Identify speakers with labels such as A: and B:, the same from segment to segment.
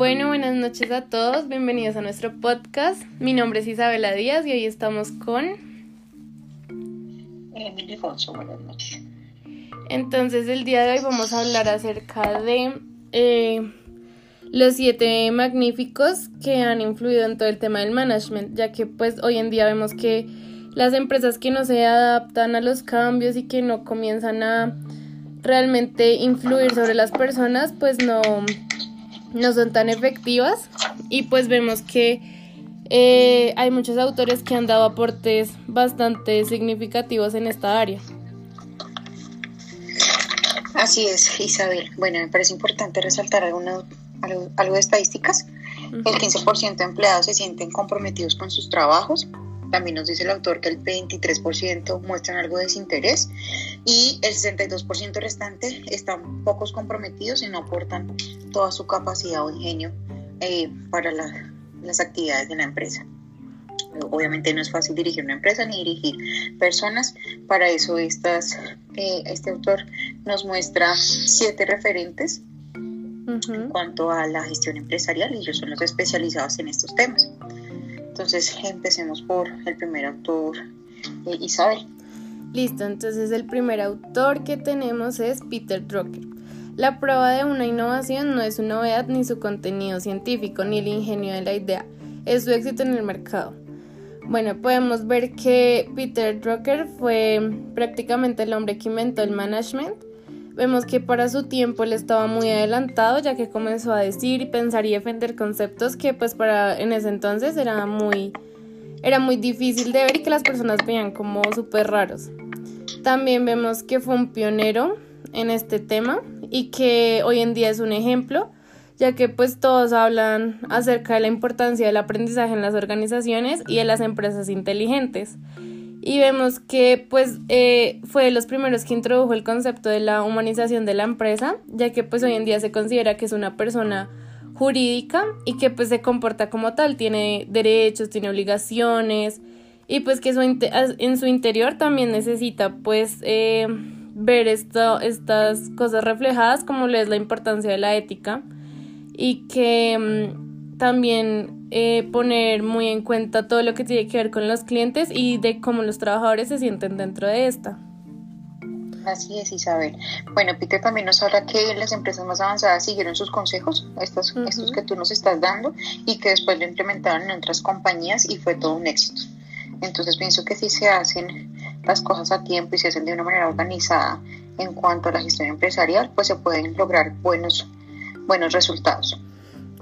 A: Bueno, buenas noches a todos, bienvenidos a nuestro podcast. Mi nombre es Isabela Díaz y hoy estamos con...
B: Emily Fonso, buenas noches.
A: Entonces el día de hoy vamos a hablar acerca de eh, los siete magníficos que han influido en todo el tema del management, ya que pues hoy en día vemos que las empresas que no se adaptan a los cambios y que no comienzan a realmente influir sobre las personas, pues no, no son tan efectivas y pues vemos que eh, hay muchos autores que han dado aportes bastante significativos en esta área.
B: Así es, Isabel. Bueno, me parece importante resaltar alguna, algo, de estadísticas. El 15% de empleados se sienten comprometidos con sus trabajos. También nos dice el autor que el 23% muestran algo de desinterés y el 62% restante están pocos comprometidos y no aportan toda su capacidad o ingenio eh, para las actividades de la empresa. Obviamente no es fácil dirigir una empresa ni dirigir personas. Para eso estas, eh, este autor nos muestra siete referentes en cuanto a la gestión empresarial y ellos son los especializados en estos temas. Entonces empecemos por el primer autor, Isabel.
A: Listo, entonces el primer autor que tenemos es Peter Drucker. La prueba de una innovación no es su novedad ni su contenido científico ni el ingenio de la idea, es su éxito en el mercado. Bueno, podemos ver que Peter Drucker fue prácticamente el hombre que inventó el management. Vemos que para su tiempo él estaba muy adelantado ya que comenzó a decir y pensar y defender conceptos que pues para en ese entonces era muy era muy difícil de ver y que las personas veían como súper raros. También vemos que fue un pionero en este tema y que hoy en día es un ejemplo ya que pues todos hablan acerca de la importancia del aprendizaje en las organizaciones y en las empresas inteligentes. Y vemos que pues eh, fue de los primeros que introdujo el concepto de la humanización de la empresa, ya que pues hoy en día se considera que es una persona jurídica y que pues se comporta como tal, tiene derechos, tiene obligaciones y pues que en su interior también necesita pues eh, ver esto, estas cosas reflejadas como lo es la importancia de la ética y que mm, también eh, poner muy en cuenta todo lo que tiene que ver con los clientes y de cómo los trabajadores se sienten dentro de esta.
B: Así es, Isabel. Bueno, Peter también nos habla que las empresas más avanzadas siguieron sus consejos, estos, estos que tú nos estás dando, y que después lo implementaron en otras compañías y fue todo un éxito. Entonces pienso que si se hacen las cosas a tiempo y se hacen de una manera organizada en cuanto a la gestión empresarial, pues se pueden lograr buenos buenos resultados.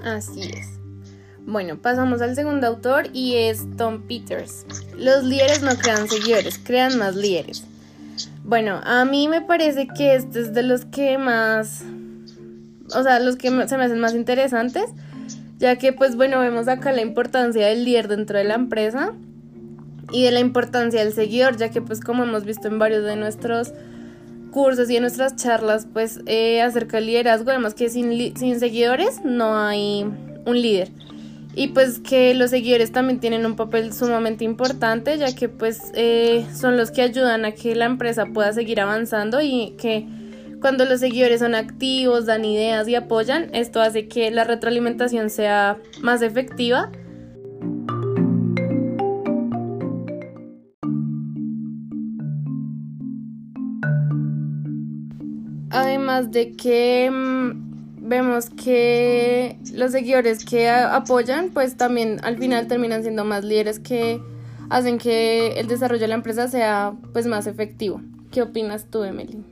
A: Así es. Bueno, pasamos al segundo autor y es Tom Peters. Los líderes no crean seguidores, crean más líderes. Bueno, a mí me parece que este es de los que más, o sea, los que se me hacen más interesantes, ya que pues bueno, vemos acá la importancia del líder dentro de la empresa y de la importancia del seguidor, ya que pues como hemos visto en varios de nuestros cursos y en nuestras charlas pues eh, acerca del liderazgo vemos que sin, sin seguidores no hay un líder y pues que los seguidores también tienen un papel sumamente importante ya que pues eh, son los que ayudan a que la empresa pueda seguir avanzando y que cuando los seguidores son activos, dan ideas y apoyan, esto hace que la retroalimentación sea más efectiva. Además de que mm, vemos que los seguidores que apoyan, pues también al final terminan siendo más líderes que hacen que el desarrollo de la empresa sea pues más efectivo. ¿Qué opinas tú, Emily?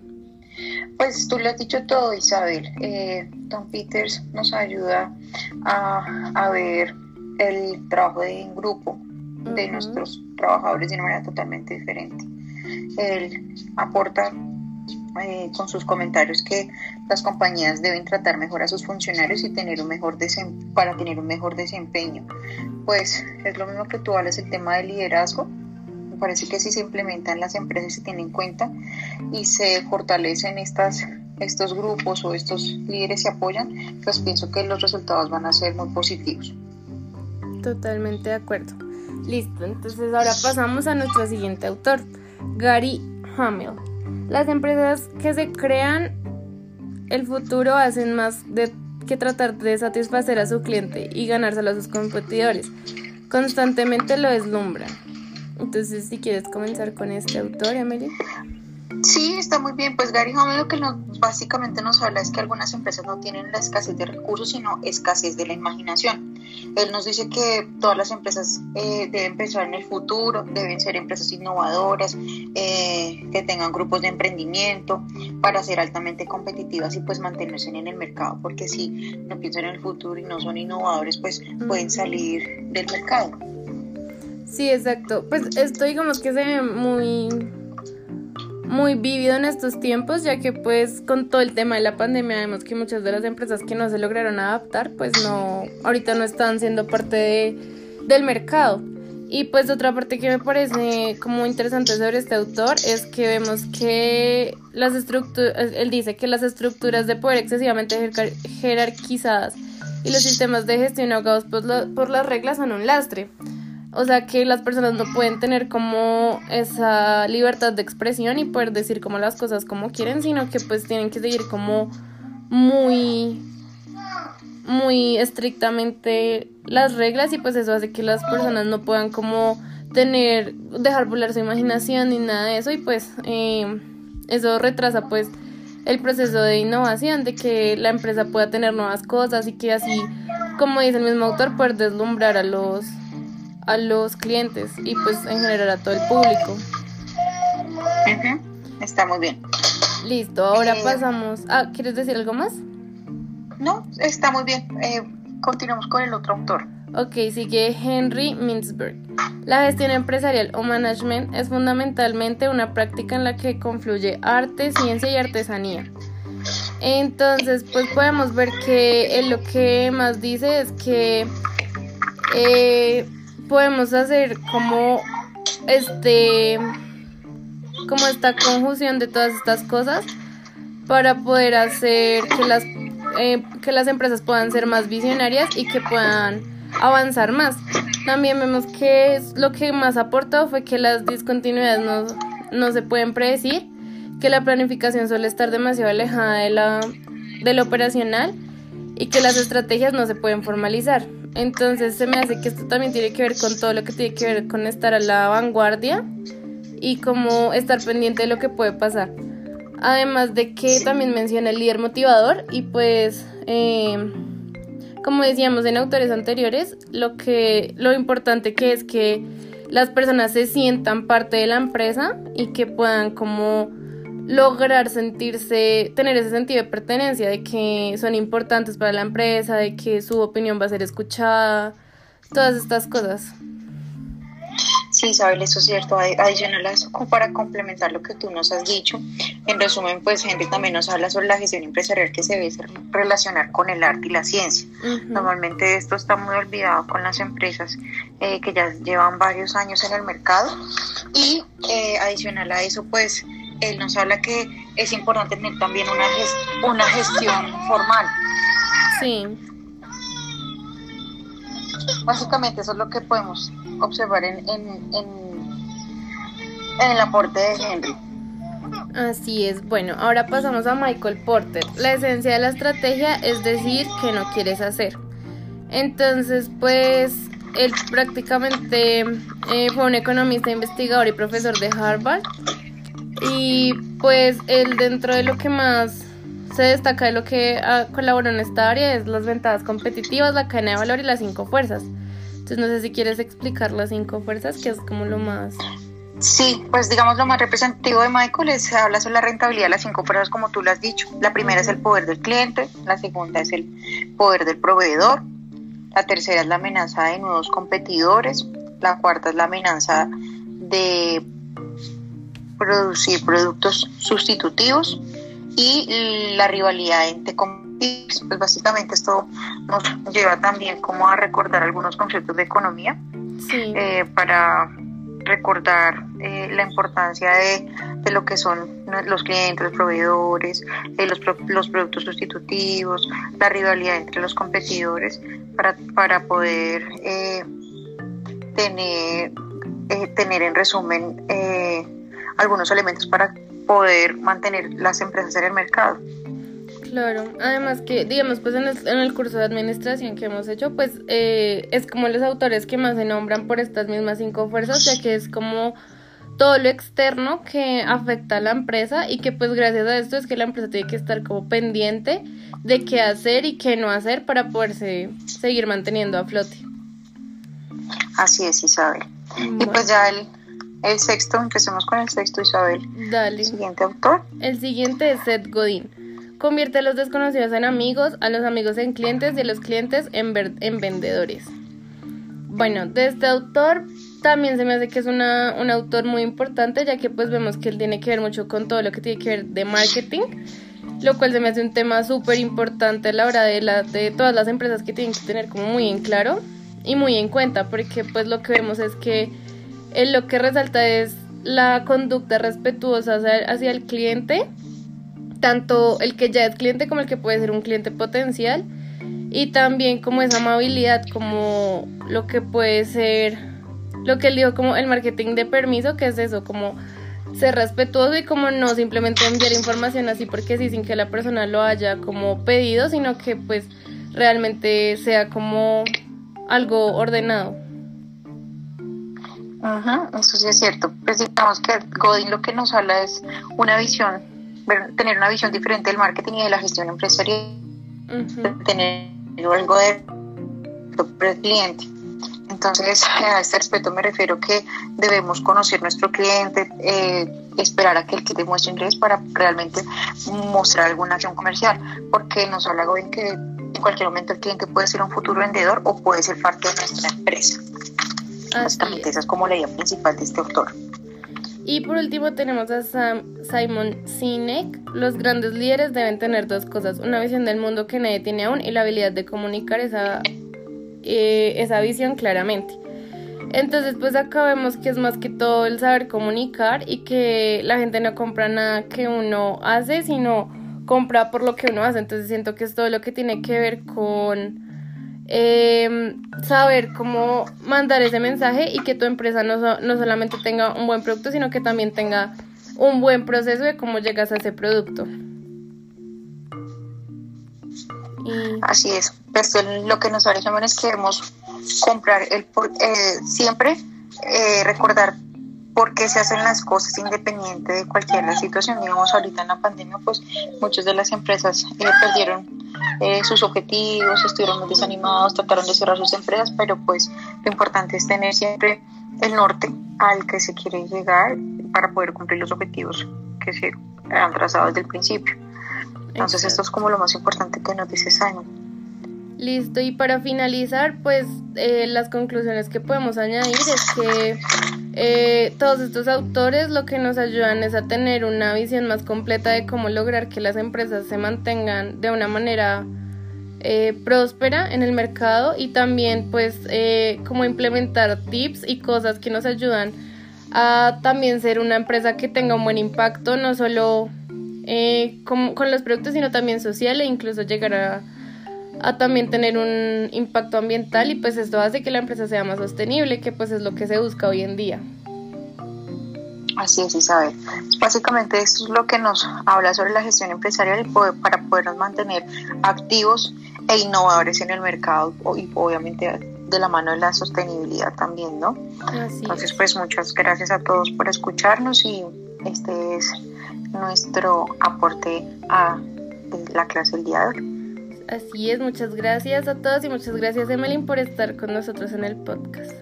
B: Pues tú lo has dicho todo, Isabel. Eh, Tom Peters nos ayuda a, a, ver el trabajo de en grupo de nuestros trabajadores de una manera totalmente diferente. Él aporta eh, con sus comentarios que las compañías deben tratar mejor a sus funcionarios y tener un mejor para tener un mejor desempeño. Pues es lo mismo que tú hablas el tema del liderazgo. Me parece que si se implementan las empresas se tienen en cuenta y se fortalecen estas estos grupos o estos líderes se apoyan, pues pienso que los resultados van a ser muy positivos.
A: Totalmente de acuerdo. Listo, entonces ahora pasamos a nuestro siguiente autor, Gary Hamel. Las empresas que se crean el futuro hacen más de que tratar de satisfacer a su cliente y ganárselo a sus competidores. Constantemente lo deslumbran. Entonces, si quieres comenzar con este autor, Emily.
B: Sí, está muy bien. Pues Gary lo que básicamente nos habla es que algunas empresas no tienen la escasez de recursos, sino escasez de la imaginación. Él nos dice que todas las empresas eh, deben pensar en el futuro, deben ser empresas innovadoras, eh, que tengan grupos de emprendimiento para ser altamente competitivas y pues mantenerse en el mercado, porque si no piensan en el futuro y no son innovadores, pues pueden salir del mercado.
A: Sí, exacto. Pues esto digamos que se ve muy muy vivido en estos tiempos, ya que pues con todo el tema de la pandemia vemos que muchas de las empresas que no se lograron adaptar, pues no, ahorita no están siendo parte de, del mercado. Y pues otra parte que me parece como interesante sobre este autor es que vemos que las estructuras, él dice que las estructuras de poder excesivamente jerarquizadas y los sistemas de gestión ahogados por, por las reglas son un lastre. O sea que las personas no pueden tener como esa libertad de expresión y poder decir como las cosas como quieren, sino que pues tienen que seguir como muy muy estrictamente las reglas y pues eso hace que las personas no puedan como tener, dejar volar su imaginación ni nada de eso y pues eh, eso retrasa pues el proceso de innovación, de que la empresa pueda tener nuevas cosas y que así, como dice el mismo autor, poder deslumbrar a los a los clientes y pues en general a todo el público.
B: Está muy bien.
A: Listo, ahora eh, pasamos. Ah, ¿quieres decir algo más?
B: No, está muy bien. Eh, continuamos con el otro autor.
A: Ok, sigue Henry Mintzberg. La gestión empresarial o management es fundamentalmente una práctica en la que confluye arte, ciencia y artesanía. Entonces, pues podemos ver que lo que más dice es que eh, podemos hacer como este como esta conjunción de todas estas cosas para poder hacer que las eh, que las empresas puedan ser más visionarias y que puedan avanzar más. También vemos que lo que más aportó fue que las discontinuidades no, no se pueden predecir, que la planificación suele estar demasiado alejada de la, de lo operacional y que las estrategias no se pueden formalizar. Entonces se me hace que esto también tiene que ver con todo lo que tiene que ver con estar a la vanguardia y como estar pendiente de lo que puede pasar. Además de que también menciona el líder motivador y pues em, como decíamos en autores anteriores, lo que lo importante que es que las personas se sientan parte de la empresa y que puedan como lograr sentirse, tener ese sentido de pertenencia, de que son importantes para la empresa, de que su opinión va a ser escuchada, todas estas cosas.
B: Sí, Isabel, eso es cierto. Adicional a eso, para complementar lo que tú nos has dicho, en resumen, pues Henry también nos habla sobre la gestión empresarial que se debe relacionar con el arte y la ciencia. Normalmente esto está muy olvidado con las empresas eh, que ya llevan varios años en el mercado y eh, adicional a eso, pues él nos habla que es importante tener también una, una gestión formal.
A: Sí.
B: Básicamente eso es lo que podemos observar en, en, en, el aporte de Henry.
A: Así es. Bueno, ahora pasamos a Michael Porter. La esencia de la estrategia es decir que no quieres hacer. Entonces, pues, él prácticamente eh, fue un economista, investigador y profesor de Harvard y pues él dentro de lo que más se destaca de lo que ah, colaboró en esta área es las ventajas competitivas, la cadena de valor y las cinco fuerzas. Entonces no sé si quieres explicar las cinco fuerzas, que es como lo más...
B: Sí, pues digamos lo más representativo de Michael es habla sobre la rentabilidad de las cinco fuerzas como tú lo has dicho. La primera es el poder del cliente, la segunda es el poder del proveedor, la tercera es la amenaza de nuevos competidores, la cuarta es la amenaza de producir productos sustitutivos y la rivalidad entre competidores. Pues básicamente esto nos lleva también como a recordar algunos conceptos de economía eh, para recordar eh, la importancia de, de, lo que son los clientes, los proveedores, eh, los, los, productos sustitutivos, la rivalidad entre los competidores para, para poder tener, tener en resumen algunos elementos para poder mantener las empresas en el mercado.
A: Claro, además que, digamos, pues en el, curso de administración que hemos hecho, pues eh, es como los autores que más se nombran por estas mismas cinco fuerzas, ya que es como todo lo externo que afecta a la empresa y que pues gracias a esto es que la empresa tiene que estar como pendiente de qué hacer y qué no hacer para poderse seguir manteniendo a flote.
B: Así es, Isabel. Y pues ya el, el sexto, empecemos con el sexto, Isabel.
A: Dale.
B: El siguiente autor.
A: El siguiente es Seth Godin. Convierte a los desconocidos en amigos, a los amigos en clientes y a los clientes en, en vendedores. Bueno, de este autor también se me hace que es una, un autor muy importante, ya que pues vemos que él tiene que ver mucho con todo lo que tiene que ver de marketing, lo cual se me hace un tema súper importante a la hora de, la, de todas las empresas que tienen que tener como muy en claro y muy en cuenta, porque pues lo que vemos es que lo que resalta es la conducta respetuosa hacia el cliente tanto el que ya es cliente como el que puede ser un cliente potencial y también como esa amabilidad como lo que puede ser lo que él dijo como el marketing de permiso que es eso como ser respetuoso y como no simplemente enviar información así porque sí sin que la persona lo haya como pedido sino que pues realmente sea como algo ordenado
B: Ajá, eso sí es cierto. Pues digamos que Godin lo que nos habla es una visión tener una visión diferente del marketing y de la gestión empresarial, tener algo de cliente. Entonces, a este respeto me refiero que debemos conocer nuestro cliente, eh, esperar a que el cliente muestre interés para realmente mostrar alguna acción comercial, porque nos habla bien que en cualquier momento el cliente puede ser un futuro vendedor o puede ser parte de nuestra empresa. Básicamente, esa es como la idea principal de este autor.
A: Y por último tenemos a Simon Sinek. Los grandes líderes deben tener dos cosas, una visión del mundo que nadie tiene aún y la habilidad de comunicar esa, eh, esa visión claramente. Entonces pues acá vemos que es más que todo el saber comunicar y que la gente no compra nada que uno hace, sino compra por lo que uno hace. Entonces siento que es todo lo que tiene que ver con eh, saber cómo mandar ese mensaje y que tu empresa no, no solamente tenga un buen producto, sino que también tenga un buen proceso de cómo llegas a ese producto.
B: Así es, pues lo que nos hace es que debemos comprar el eh, siempre eh, recordar por qué se hacen las cosas independiente de cualquier situación. Digamos, ahorita en la pandemia, pues muchas de las empresas eh, perdieron eh, sus objetivos, estuvieron muy desanimados, trataron de cerrar sus empresas, pero pues lo importante es tener siempre el norte al que se quiere llegar para poder cumplir los objetivos que se han trazado desde el principio. Entonces esto es como lo más importante que nos dice Simon.
A: Listo, y para finalizar, pues eh, las conclusiones que podemos añadir es que eh, todos estos autores lo que nos ayudan es a tener una visión más completa de cómo lograr que las empresas se mantengan de una manera eh, próspera en el mercado y también pues cómo implementar tips y cosas que nos ayudan a también ser una empresa que tenga un buen impacto, no solo con, con los productos, sino también social e incluso llegar a a también tener un impacto ambiental y pues esto hace que la empresa sea más sostenible, que pues es lo que se busca hoy en día.
B: Así es, Isabel. Básicamente esto es lo que nos habla sobre la gestión empresarial para podernos mantener activos e innovadores en el mercado y obviamente de la mano de la sostenibilidad también, ¿no? Entonces, pues muchas gracias a todos por escucharnos y este es nuestro aporte a la clase del día de hoy.
A: Así es, muchas gracias a todos y muchas gracias Emeline por estar con nosotros en el podcast.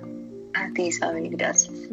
B: A ti Isabel, gracias.